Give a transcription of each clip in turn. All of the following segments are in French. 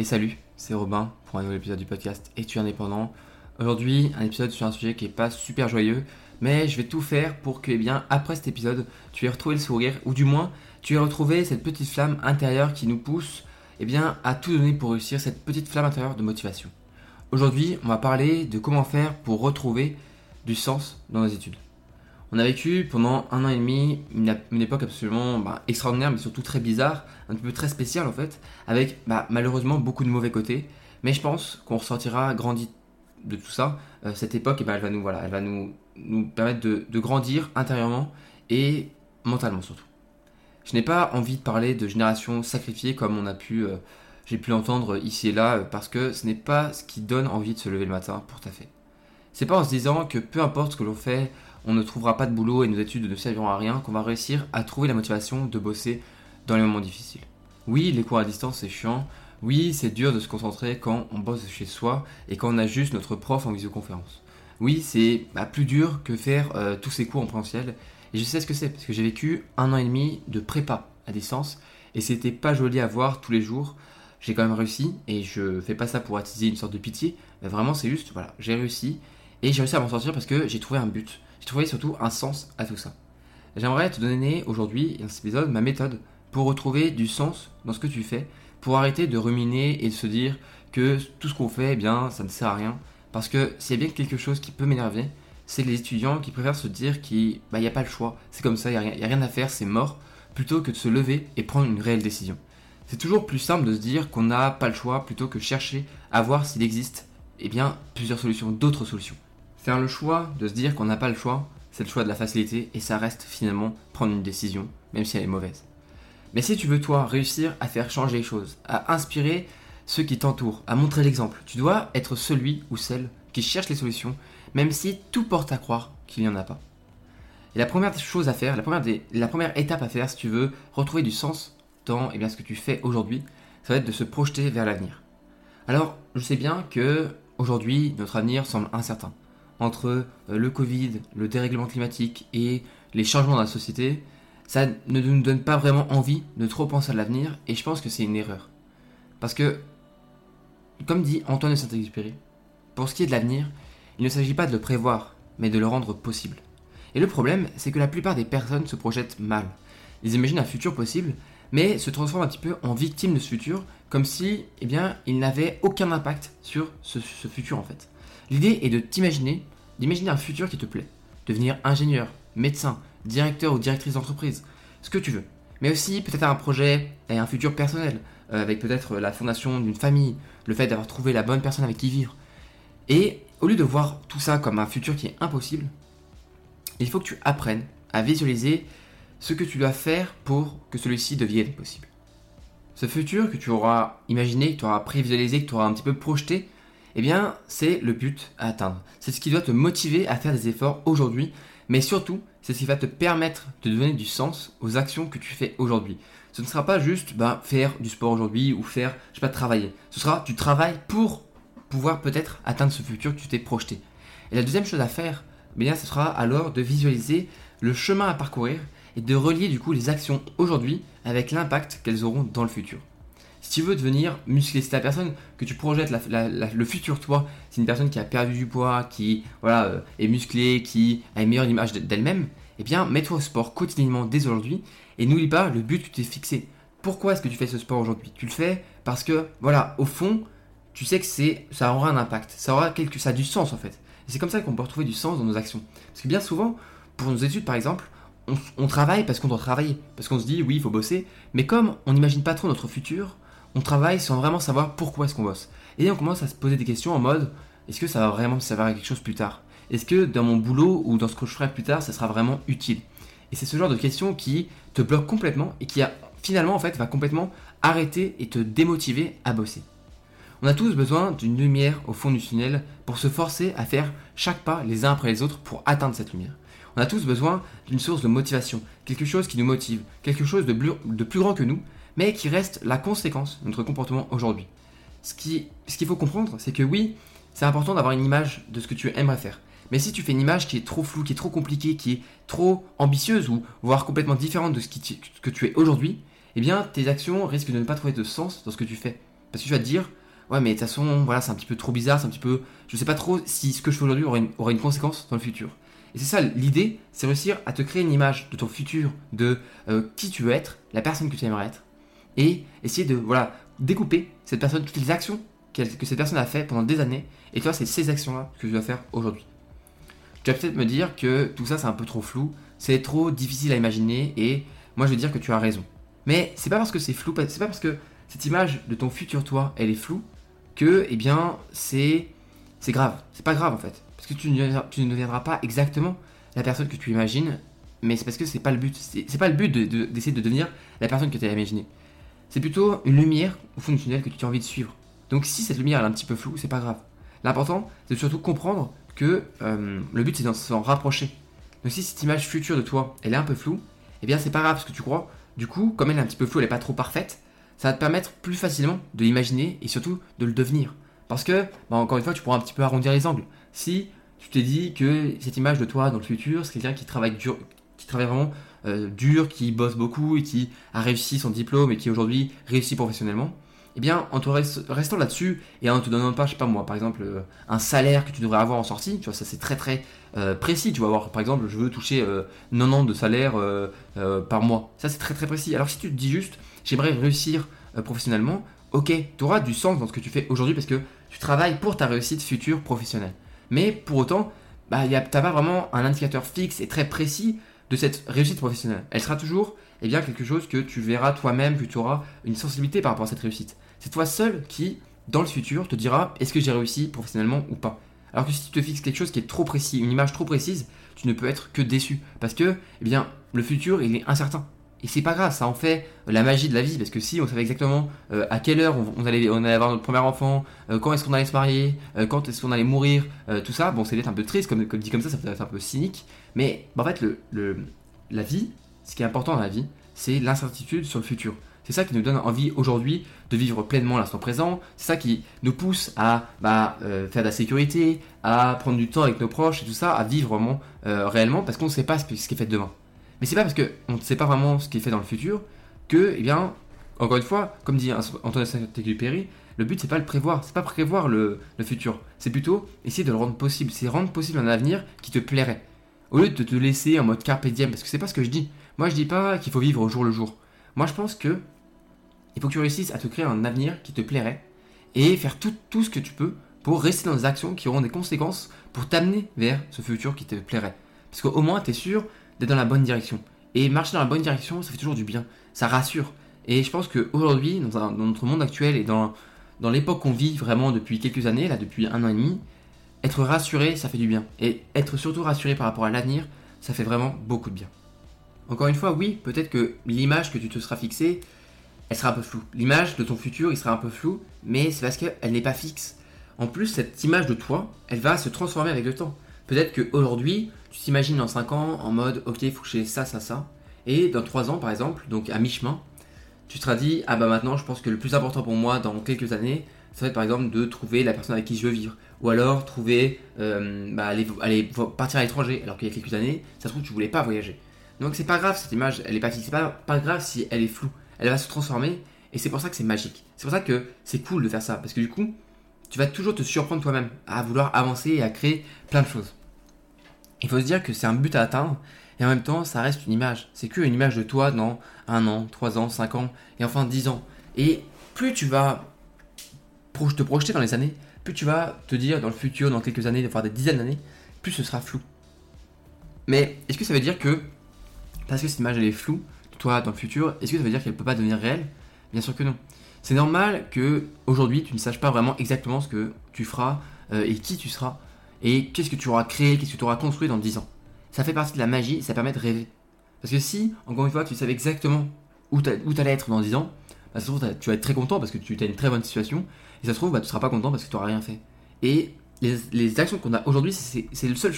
Et salut, c'est Robin pour un nouvel épisode du podcast Es-tu indépendant Aujourd'hui, un épisode sur un sujet qui est pas super joyeux, mais je vais tout faire pour que, eh bien, après cet épisode, tu aies retrouvé le sourire, ou du moins, tu aies retrouvé cette petite flamme intérieure qui nous pousse, eh bien, à tout donner pour réussir, cette petite flamme intérieure de motivation. Aujourd'hui, on va parler de comment faire pour retrouver du sens dans nos études. On a vécu pendant un an et demi une, époque absolument bah, extraordinaire, mais surtout très bizarre, un peu très spéciale en fait, avec bah, malheureusement beaucoup de mauvais côtés. Mais je pense qu'on ressortira grandi de tout ça. Euh, cette époque, ben, elle va nous, voilà, elle va nous, permettre de, grandir intérieurement et mentalement surtout. Je n'ai pas envie de parler de génération sacrifiée comme on a pu, euh, j'ai pu l'entendre ici et là, parce que ce n'est pas ce qui donne envie de se lever le matin pour taffer. C'est pas en se disant que peu importe ce que l'on fait, on ne trouvera pas de boulot et nos études ne serviront à rien qu'on va réussir à trouver la motivation de bosser dans les moments difficiles. Oui, les cours à distance c'est chiant. Oui, c'est dur de se concentrer quand on bosse chez soi et quand on a juste notre prof en visioconférence. Oui, c'est bah, plus dur que faire euh, tous ces cours en présentiel. Et je sais ce que c'est parce que j'ai vécu un an et demi de prépa à distance et c'était pas joli à voir tous les jours. J'ai quand même réussi et je fais pas ça pour attiser une sorte de pitié, mais vraiment c'est juste, voilà, j'ai réussi et j'ai réussi à m'en sortir parce que j'ai trouvé un but. J'ai trouvé surtout un sens à tout ça. J'aimerais te donner aujourd'hui, dans cet épisode, ma méthode pour retrouver du sens dans ce que tu fais, pour arrêter de ruminer et de se dire que tout ce qu'on fait, eh bien, ça ne sert à rien. Parce que s'il y a bien quelque chose qui peut m'énerver, c'est les étudiants qui préfèrent se dire qu'il bah, n'y a pas le choix, c'est comme ça, il n'y a, rien à faire, c'est mort, plutôt que de se lever et prendre une réelle décision. C'est toujours plus simple de se dire qu'on n'a pas le choix plutôt que chercher à voir s'il existe eh bien, plusieurs solutions, d'autres solutions. Faire le choix de se dire qu'on n'a pas le choix, c'est le choix de la facilité et ça reste finalement prendre une décision, même si elle est mauvaise. Mais si tu veux toi réussir à faire changer les choses, à inspirer ceux qui t'entourent, à montrer l'exemple, tu dois être celui ou celle qui cherche les solutions, même si tout porte à croire qu'il n'y en a pas. Et la première chose à faire, la première, étape à faire si tu veux retrouver du sens dans eh bien, ce que tu fais aujourd'hui, ça va être de se projeter vers l'avenir. Alors, je sais bien que aujourd'hui, notre avenir semble incertain entre euh, le Covid, le dérèglement climatique et les changements dans la société, ça ne nous donne pas vraiment envie de trop penser à l'avenir et je pense que c'est une erreur. Parce que, comme dit Antoine de Saint-Exupéry, pour ce qui est de l'avenir, il ne s'agit pas de le prévoir, mais de le rendre possible. Et le problème, c'est que la plupart des personnes se projettent mal. Ils imaginent un futur possible, mais se transforment un petit peu en victimes de ce futur, comme si, eh bien, ils n'avaient aucun impact sur ce futur en fait. L'idée est de t'imaginer, d'imaginer un futur qui te plaît. Devenir ingénieur, médecin, directeur ou directrice d'entreprise, ce que tu veux. Mais aussi peut-être un projet et un futur personnel, euh, avec peut-être la fondation d'une famille, le fait d'avoir trouvé la bonne personne avec qui vivre. Et au lieu de voir tout ça comme un futur qui est impossible, il faut que tu apprennes à visualiser ce que tu dois faire pour que celui-ci devienne possible. Ce futur que tu auras imaginé, que tu auras prévisualisé, que tu auras un petit peu projeté, eh bien, c'est le but à atteindre. C'est ce qui doit te motiver à faire des efforts aujourd'hui, mais surtout, c'est ce qui va te permettre de donner du sens aux actions que tu fais aujourd'hui. Ce ne sera pas juste bah, faire du sport aujourd'hui ou faire, je sais pas, travailler. Ce sera du travail pour pouvoir peut-être atteindre ce futur que tu t'es projeté. Et la deuxième chose à faire, eh bien, ce sera alors de visualiser le chemin à parcourir et de relier du coup les actions aujourd'hui avec l'impact qu'elles auront dans le futur. Si tu veux devenir musclé, si ta personne que tu projettes le futur toi, c'est une personne qui a perdu du poids, qui voilà, euh, est musclée, qui a une meilleure image d'elle-même, eh bien mets-toi au sport quotidiennement dès aujourd'hui et n'oublie pas le but que tu t'es fixé. Pourquoi est-ce que tu fais ce sport aujourd'hui? Tu le fais parce que voilà, au fond, tu sais que ça aura un impact, ça aura quelque ça a du sens en fait. Et c'est comme ça qu'on peut retrouver du sens dans nos actions. Parce que bien souvent, pour nos études par exemple, on, on travaille parce qu'on doit travailler, parce qu'on se dit oui, il faut bosser, mais comme on n'imagine pas trop notre futur, on travaille sans vraiment savoir pourquoi est-ce qu'on bosse. Et on commence à se poser des questions en mode est-ce que ça va vraiment me servir à quelque chose plus tard? Est-ce que dans mon boulot ou dans ce que je ferai plus tard, ça sera vraiment utile? Et c'est ce genre de questions qui te bloquent complètement et qui finalement en fait va complètement arrêter et te démotiver à bosser. On a tous besoin d'une lumière au fond du tunnel pour se forcer à faire chaque pas les uns après les autres pour atteindre cette lumière. On a tous besoin d'une source de motivation, quelque chose qui nous motive, quelque chose de plus grand que nous, mais qui reste la conséquence de notre comportement aujourd'hui. Ce qu'il ce qu'il faut comprendre, c'est que oui, c'est important d'avoir une image de ce que tu aimerais faire. Mais si tu fais une image qui est trop floue, qui est trop compliquée, qui est trop ambitieuse ou voire complètement différente de ce, que tu es aujourd'hui, eh bien tes actions risquent de ne pas trouver de sens dans ce que tu fais. Parce que tu vas te dire, ouais, mais de toute façon, voilà, c'est un petit peu trop bizarre, c'est un petit peu. Je sais pas trop si ce que je fais aujourd'hui aura une, aura une conséquence dans le futur. Et c'est ça, l'idée, c'est réussir à te créer une image de ton futur, de euh, qui tu veux être, la personne que tu aimerais être, et essayer de voilà découper cette personne, toutes les actions que cette personne a fait pendant des années, et toi, c'est ces actions-là que tu dois faire aujourd'hui. Tu vas peut-être me dire que tout ça, c'est un peu trop flou, c'est trop difficile à imaginer, et moi, je vais dire que tu as raison. Mais c'est pas parce que c'est flou, c'est pas parce que cette image de ton futur toi, elle est floue, que, eh bien, c'est c'est grave. C'est pas grave en fait. Parce que tu ne, deviendras pas exactement la personne que tu imagines, mais c'est parce que c'est pas le but. C'est pas le but d'essayer de, devenir la personne que tu as imaginée. C'est plutôt une lumière au que tu as envie de suivre. Donc si cette lumière est un petit peu floue, c'est pas grave. L'important, c'est surtout comprendre que euh, le but c'est de s'en rapprocher. Donc si cette image future de toi, elle est un peu floue, eh bien c'est pas grave ce que tu crois. Du coup, comme elle est un petit peu floue, elle est pas trop parfaite, ça va te permettre plus facilement de l'imaginer et surtout de le devenir. Parce que, bah, encore une fois, tu pourras un petit peu arrondir les angles. Si tu t'es dit que cette image de toi dans le futur, c'est quelqu'un qui travaille dur, travaille vraiment euh, dur, qui bosse beaucoup et qui a réussi son diplôme et qui aujourd'hui réussit professionnellement, eh bien, en te restant là-dessus et en te donnant pas, je sais pas moi, par exemple, euh, un salaire que tu devrais avoir en sortie, tu vois, ça c'est très très euh, précis. Tu vas avoir, par exemple, je veux toucher 90 de salaire par mois. Ça c'est très très précis. Alors si tu te dis juste, j'aimerais réussir professionnellement, ok, tu auras du sens dans ce que tu fais aujourd'hui parce que tu travailles pour ta réussite future professionnelle. Mais pour autant, bah, tu n'as pas vraiment un indicateur fixe et très précis de cette réussite professionnelle. Elle sera toujours eh bien, quelque chose que tu verras toi-même, que tu auras une sensibilité par rapport à cette réussite. C'est toi seul qui, dans le futur, te dira est-ce que j'ai réussi professionnellement ou pas? Alors que si tu te fixes quelque chose qui est trop précis, une image trop précise, tu ne peux être que déçu. Parce que, eh bien, le futur, il est incertain. Et c'est pas grave, ça en fait la magie de la vie, parce que si on savait exactement euh, à quelle heure on, allait, avoir notre premier enfant, euh, quand est-ce qu'on allait se marier, euh, quand est-ce qu'on allait mourir, tout ça, bon c'est peut-être un peu triste, comme, dit comme ça, ça peut être un peu cynique, mais bah, en fait la vie, ce qui est important dans la vie, c'est l'incertitude sur le futur. C'est ça qui nous donne envie aujourd'hui de vivre pleinement l'instant présent. C'est ça qui nous pousse à bah, faire de la sécurité, à prendre du temps avec nos proches et tout ça, à vivre vraiment réellement parce qu'on ne sait pas ce qui est fait demain. Mais c'est pas parce qu'on ne sait pas vraiment ce qui est fait dans le futur que, eh bien, encore une fois, comme dit Antoine Saint-Exupéry, le but c'est pas le prévoir, c'est pas prévoir le, futur, c'est plutôt essayer de le rendre possible, c'est rendre possible un avenir qui te plairait. Au lieu de te laisser en mode carpe diem, parce que c'est pas ce que je dis. Moi je dis pas qu'il faut vivre au jour le jour. Moi je pense que il faut que tu réussisses à te créer un avenir qui te plairait et faire tout, tout ce que tu peux pour rester dans des actions qui auront des conséquences pour t'amener vers ce futur qui te plairait. Parce qu'au moins tu es sûr d'être dans la bonne direction. Et marcher dans la bonne direction, ça fait toujours du bien, ça rassure. Et je pense qu'aujourd'hui, dans, dans notre monde actuel et dans, l'époque qu'on vit vraiment depuis quelques années, là depuis un an et demi, être rassuré, ça fait du bien. Et être surtout rassuré par rapport à l'avenir, ça fait vraiment beaucoup de bien. Encore une fois, oui, peut-être que l'image que tu te seras fixée, elle sera un peu floue. L'image de ton futur, il sera un peu flou, mais c'est parce qu'elle n'est pas fixe. En plus, cette image de toi, elle va se transformer avec le temps. Peut-être qu'aujourd'hui, tu t'imagines dans 5 ans en mode ok, il faut que j'ai ça, ça, ça. Et dans 3 ans, par exemple, donc à mi-chemin, tu te seras dit ah bah maintenant, je pense que le plus important pour moi dans quelques années, ça va être par exemple de trouver la personne avec qui je veux vivre. Ou alors trouver, euh, bah, aller, partir à l'étranger, alors qu'il y a quelques années, ça se trouve, tu voulais pas voyager. Donc c'est pas grave, cette image, elle est pas fixe. C'est pas, pas grave si elle est floue. Elle va se transformer et c'est pour ça que c'est magique. C'est pour ça que c'est cool de faire ça. Parce que du coup, tu vas toujours te surprendre toi-même à vouloir avancer et à créer plein de choses. Il faut se dire que c'est un but à atteindre et en même temps, ça reste une image. C'est qu'une image de toi dans un an, trois ans, cinq ans et enfin dix ans. Et plus tu vas te projeter dans les années, plus tu vas te dire dans le futur, dans quelques années, voire des dizaines d'années, plus ce sera flou. Mais est-ce que ça veut dire que parce que cette image elle est floue toi dans le futur, est-ce que ça veut dire qu'elle ne peut pas devenir réelle? Bien sûr que non. C'est normal que aujourd'hui tu ne saches pas vraiment exactement ce que tu feras euh, et qui tu seras et qu'est-ce que tu auras créé, qu'est-ce que tu auras construit dans 10 ans? Ça fait partie de la magie, ça permet de rêver. Parce que si, encore une fois, tu savais exactement où tu allais être dans 10 ans, bah, ça se trouve, tu vas être très content parce que tu as une très bonne situation, et ça se trouve, bah, tu seras pas content parce que tu n'auras rien fait. Et les, actions qu'on a aujourd'hui, c'est la seule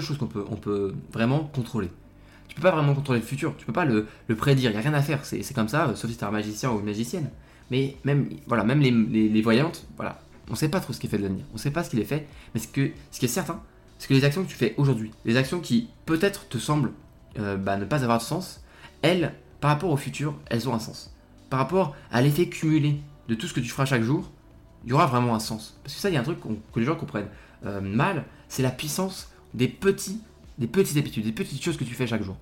chose qu'on peut, vraiment contrôler. Tu peux pas vraiment contrôler le futur, tu peux pas le, prédire, il n'y a rien à faire, c'est comme ça, sauf si tu es un magicien ou une magicienne. Mais même, voilà, même les, les voyantes, voilà, on ne sait pas trop ce qui est fait de l'avenir. On ne sait pas ce qu'il est fait. Mais ce, que, ce qui est certain, c'est que les actions que tu fais aujourd'hui, les actions qui peut-être te semblent euh, bah, ne pas avoir de sens, elles, par rapport au futur, elles ont un sens. Par rapport à l'effet cumulé de tout ce que tu feras chaque jour, il y aura vraiment un sens. Parce que ça, il y a un truc que les gens comprennent euh, mal, c'est la puissance des petits, des petites habitudes, des petites choses que tu fais chaque jour.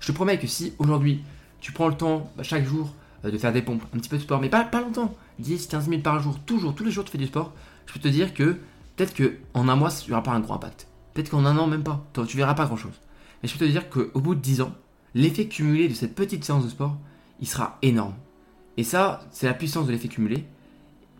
Je te promets que si aujourd'hui tu prends le temps bah, chaque jour euh, de faire des pompes, un petit peu de sport, mais pas, pas longtemps, 10, 15 minutes par jour, toujours, tous les jours tu fais du sport, je peux te dire que peut-être qu'en un mois, il n'y aura pas un gros impact. Peut-être qu'en un an, même pas. Tu verras pas grand chose. Mais je peux te dire qu'au bout de 10 ans, l'effet cumulé de cette petite séance de sport, il sera énorme. Et ça, c'est la puissance de l'effet cumulé.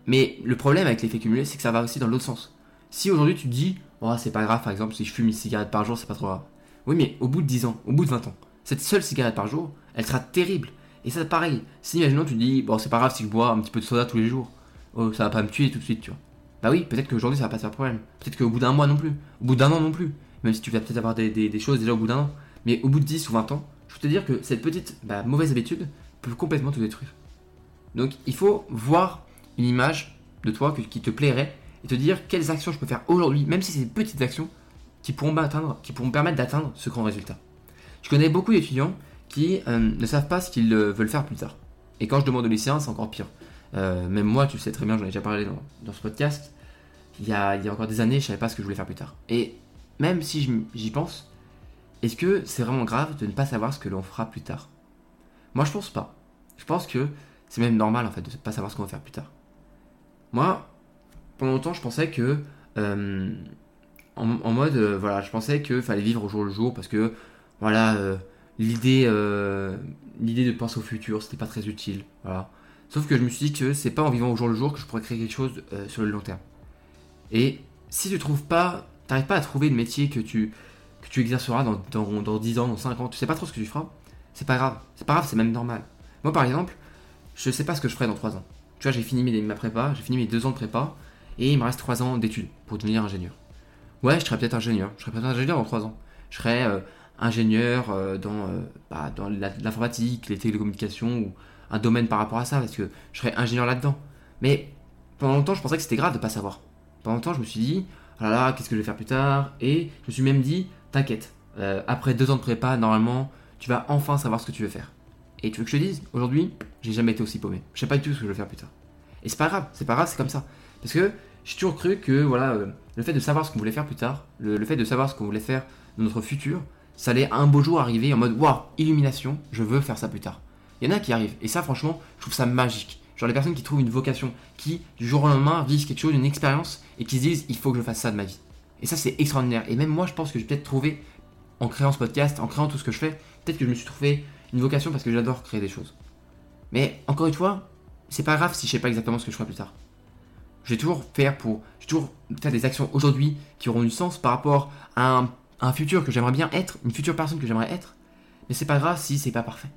Mais le problème avec l'effet cumulé, c'est que ça va aussi dans l'autre sens. Si aujourd'hui tu te dis, oh, c'est pas grave, par exemple, si je fume une cigarette par jour, c'est pas trop grave. Oui, mais au bout de 10 ans, au bout de 20 ans, cette seule cigarette par jour, elle sera terrible. Et ça, pareil. Si imaginons, tu te dis, bon, c'est pas grave si je bois un petit peu de soda tous les jours, oh, ça va pas me tuer tout de suite, tu vois. Bah oui, peut-être qu'aujourd'hui ça va pas te faire problème. Peut-être qu'au bout d'un mois non plus. Au bout d'un an non plus. Même si tu vas peut-être avoir des, choses déjà au bout d'un an. Mais au bout de 10 ou 20 ans, je peux te dire que cette petite bah, mauvaise habitude peut complètement te détruire. Donc il faut voir une image de toi qui te plairait et te dire quelles actions je peux faire aujourd'hui, même si c'est des petites actions qui pourront, atteindre, qui pourront permettre d'atteindre ce grand résultat. Je connais beaucoup d'étudiants qui euh, ne savent pas ce qu'ils euh, veulent faire plus tard. Et quand je demande aux lycéens, c'est encore pire. Euh, même moi, tu sais très bien, j'en ai déjà parlé dans, ce podcast, il y, a, encore des années, je savais pas ce que je voulais faire plus tard. Et même si j'y pense, est-ce que c'est vraiment grave de ne pas savoir ce que l'on fera plus tard? Moi, je pense pas. Je pense que c'est même normal en fait de ne pas savoir ce qu'on va faire plus tard. Moi, pendant longtemps, je pensais que. En, mode, voilà, je pensais qu'il fallait vivre au jour le jour parce que, voilà, euh, l'idée l'idée de penser au futur, c'était pas très utile. Voilà. Sauf que je me suis dit que c'est pas en vivant au jour le jour que je pourrais créer quelque chose sur le long terme. Et si tu trouves pas, t'arrives pas à trouver le métier que tu, que tu exerceras dans, dans, dans 10 ans, dans 5 ans, tu sais pas trop ce que tu feras, c'est pas grave. C'est pas grave, c'est même normal. Moi, par exemple, je sais pas ce que je ferai dans 3 ans. Tu vois, j'ai fini mes, ma prépa, j'ai fini mes 2 ans de prépa, et il me reste 3 ans d'études pour devenir ingénieur. Ouais, je serai peut-être ingénieur. Je serai peut-être ingénieur dans 3 ans. Je serai euh, ingénieur euh, dans, euh, bah, dans l'informatique, les télécommunications, ou un domaine par rapport à ça, parce que je serai ingénieur là-dedans. Mais pendant longtemps, je pensais que c'était grave de pas savoir. Pendant longtemps, je me suis dit, oh là là, qu'est-ce que je vais faire plus tard? Et je me suis même dit, t'inquiète, après 2 ans de prépa, normalement, tu vas enfin savoir ce que tu veux faire. Et tu veux que je te dise, aujourd'hui, j'ai jamais été aussi paumé. Je sais pas du tout ce que je vais faire plus tard. Et c'est pas grave, c'est pas grave, c'est comme ça. Parce que j'ai toujours cru que voilà, euh, le fait de savoir ce qu'on voulait faire plus tard, le, fait de savoir ce qu'on voulait faire dans notre futur, ça allait un beau jour arriver en mode waouh, illumination, je veux faire ça plus tard. Il y en a qui arrivent, et ça franchement, je trouve ça magique. Genre les personnes qui trouvent une vocation, qui du jour au lendemain vivent quelque chose, une expérience, et qui se disent il faut que je fasse ça de ma vie. Et ça c'est extraordinaire. Et même moi je pense que j'ai peut-être trouvé, en créant ce podcast, en créant tout ce que je fais, peut-être que je me suis trouvé une vocation parce que j'adore créer des choses. Mais encore une fois, c'est pas grave si je sais pas exactement ce que je ferai plus tard. Je vais toujours faire pour, je toujours faire des actions aujourd'hui qui auront du sens par rapport à un, futur que j'aimerais bien être, une future personne que j'aimerais être. Mais c'est pas grave si c'est pas parfait.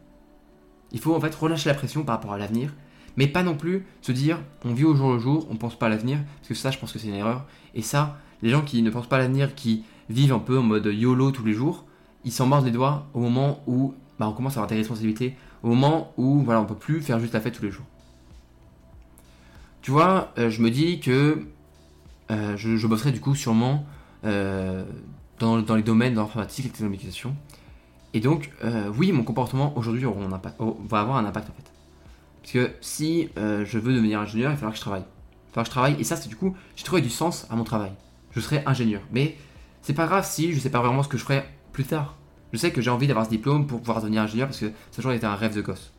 Il faut en fait relâcher la pression par rapport à l'avenir, mais pas non plus se dire on vit au jour le jour, on pense pas à l'avenir, parce que ça je pense que c'est une erreur. Et ça, les gens qui ne pensent pas à l'avenir, qui vivent un peu en mode YOLO tous les jours, ils s'en mordent les doigts au moment où bah, on commence à avoir des responsabilités au moment où voilà, on peut plus faire juste la fête tous les jours. Tu vois, euh, je me dis que euh, je, bosserai du coup sûrement euh, dans, les domaines de l'informatique et de la télécommunication. Et donc, oui, mon comportement aujourd'hui va avoir un impact en fait. Parce que si je veux devenir ingénieur, il va falloir que je travaille. Il va falloir que je travaille. Et ça, c'est du coup, j'ai trouvé du sens à mon travail. Je serai ingénieur. Mais c'est pas grave si je sais pas vraiment ce que je ferai plus tard. Je sais que j'ai envie d'avoir ce diplôme pour pouvoir devenir ingénieur parce que ça toujours été un rêve de gosse.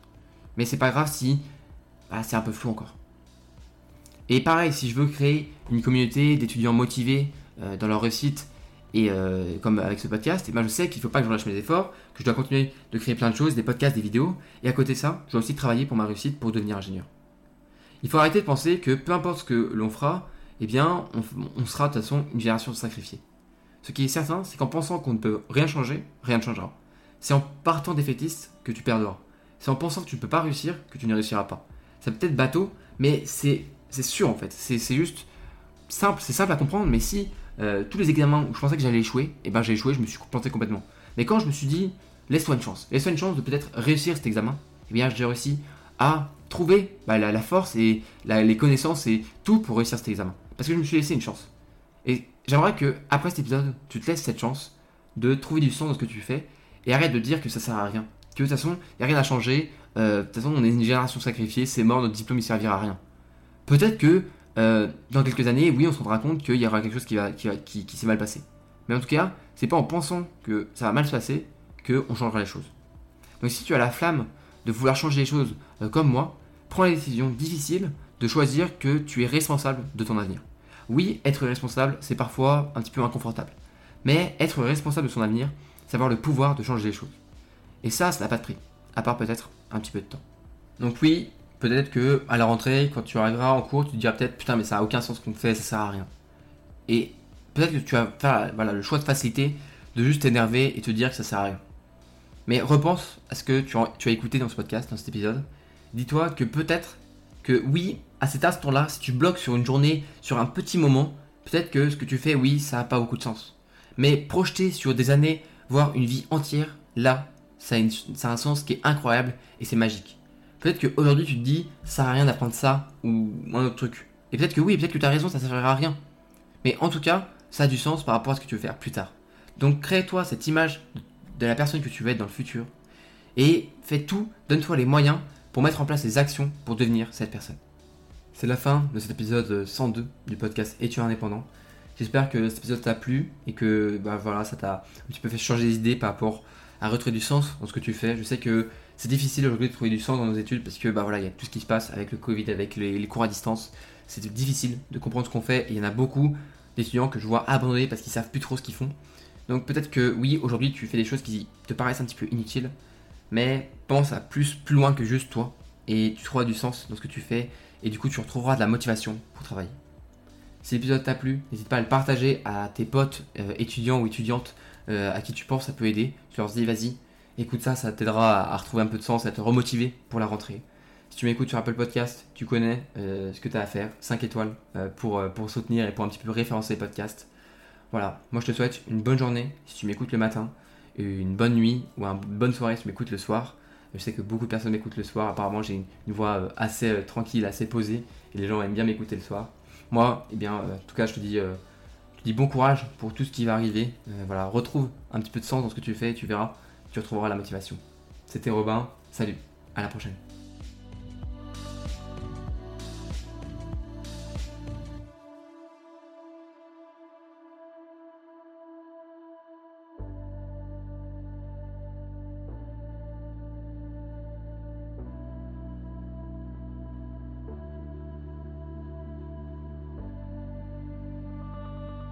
Mais c'est pas grave si bah, c'est un peu flou encore. Et pareil, si je veux créer une communauté d'étudiants motivés euh, dans leur réussite, et euh, comme avec ce podcast, et ben je sais qu'il ne faut pas que je relâche mes efforts, que je dois continuer de créer plein de choses, des podcasts, des vidéos, et à côté de ça, je dois aussi travailler pour ma réussite pour devenir ingénieur. Il faut arrêter de penser que peu importe ce que l'on fera, eh bien, on, sera de toute façon une génération sacrifiée. Ce qui est certain, c'est qu'en pensant qu'on ne peut rien changer, rien ne changera. C'est en partant défaitiste que tu perdras. C'est en pensant que tu ne peux pas réussir que tu ne réussiras pas. C'est peut-être bateau, mais c'est sûr en fait. C'est juste simple, c'est simple à comprendre, mais si euh, tous les examens où je pensais que j'allais échouer, et eh ben j'ai échoué, je me suis planté complètement. Mais quand je me suis dit, laisse-toi une chance, laisse-toi une chance de peut-être réussir cet examen, et eh bien j'ai réussi à trouver bah, la, force et les connaissances et tout pour réussir cet examen. Parce que je me suis laissé une chance. Et j'aimerais que, après cet épisode, tu te laisses cette chance de trouver du sens dans ce que tu fais et arrête de dire que ça sert à rien. Que de toute façon, il n'y a rien à changer. Euh, de toute façon, on est une génération sacrifiée, c'est mort, notre diplôme il servira à rien. Peut-être que euh, dans quelques années, oui, on se rendra compte qu'il y aura quelque chose qui, s'est mal passé. Mais en tout cas, c'est pas en pensant que ça va mal se passer qu'on changera les choses. Donc si tu as la flamme de vouloir changer les choses euh, comme moi, prends la décision difficile de choisir que tu es responsable de ton avenir. Oui, être responsable, c'est parfois un petit peu inconfortable. Mais être responsable de son avenir, c'est avoir le pouvoir de changer les choses. Et ça, ça n'a pas de prix, à part peut-être un petit peu de temps. Donc oui, peut-être que à la rentrée, quand tu arriveras en cours, tu te diras peut-être putain mais ça a aucun sens qu'on fait, ça sert à rien. Et peut-être que tu vas faire voilà, le choix de facilité de juste t'énerver et te dire que ça sert à rien. Mais repense à ce que tu as écouté dans ce podcast, dans cet épisode. Dis-toi que peut-être que oui, à cet instant-là, si tu bloques sur une journée, sur un petit moment, peut-être que ce que tu fais, oui, ça n'a pas beaucoup de sens. Mais projeter sur des années, voire une vie entière, là, ça a, un sens qui est incroyable et c'est magique. Peut-être qu'aujourd'hui tu te dis, ça sert à rien d'apprendre ça ou un autre truc. Et peut-être que oui, peut-être que tu as raison, ça ne servira à rien. Mais en tout cas, ça a du sens par rapport à ce que tu veux faire plus tard. Donc crée-toi cette image de la personne que tu veux être dans le futur. Et fais tout, donne-toi les moyens pour mettre en place les actions pour devenir cette personne. C'est la fin de cet épisode 102 du podcast Es-tu indépendant? J'espère que cet épisode t'a plu et que bah, voilà, ça t'a un petit peu fait changer d'idée par rapport à retrouver du sens dans ce que tu fais. Je sais que c'est difficile aujourd'hui de trouver du sens dans nos études parce que bah voilà, il y a tout ce qui se passe avec le Covid, avec les, cours à distance. C'est difficile de comprendre ce qu'on fait il y en a beaucoup d'étudiants que je vois abandonner parce qu'ils savent plus trop ce qu'ils font. Donc peut-être que oui, aujourd'hui tu fais des choses qui te paraissent un petit peu inutiles, mais pense à plus, plus loin que juste toi et tu trouveras du sens dans ce que tu fais et du coup tu retrouveras de la motivation pour travailler. Si l'épisode t'a plu, n'hésite pas à le partager à tes potes euh, étudiants ou étudiantes euh, à qui tu penses ça peut aider. Tu leur dis vas-y, écoute ça, ça t'aidera à, retrouver un peu de sens, à te remotiver pour la rentrée. Si tu m'écoutes sur Apple Podcast, tu connais euh, ce que tu as à faire, 5 étoiles euh, pour, pour soutenir et pour un petit peu référencer les podcasts. Voilà, moi je te souhaite une bonne journée si tu m'écoutes le matin, une bonne nuit ou une bonne soirée si tu m'écoutes le soir. Je sais que beaucoup de personnes m'écoutent le soir, apparemment j'ai une, voix assez tranquille, assez posée, et les gens aiment bien m'écouter le soir. Moi, eh bien, en tout cas, je te dis bon courage pour tout ce qui va arriver. Euh, voilà, retrouve un petit peu de sens dans ce que tu fais et tu verras, tu retrouveras la motivation. C'était Robin, salut, à la prochaine.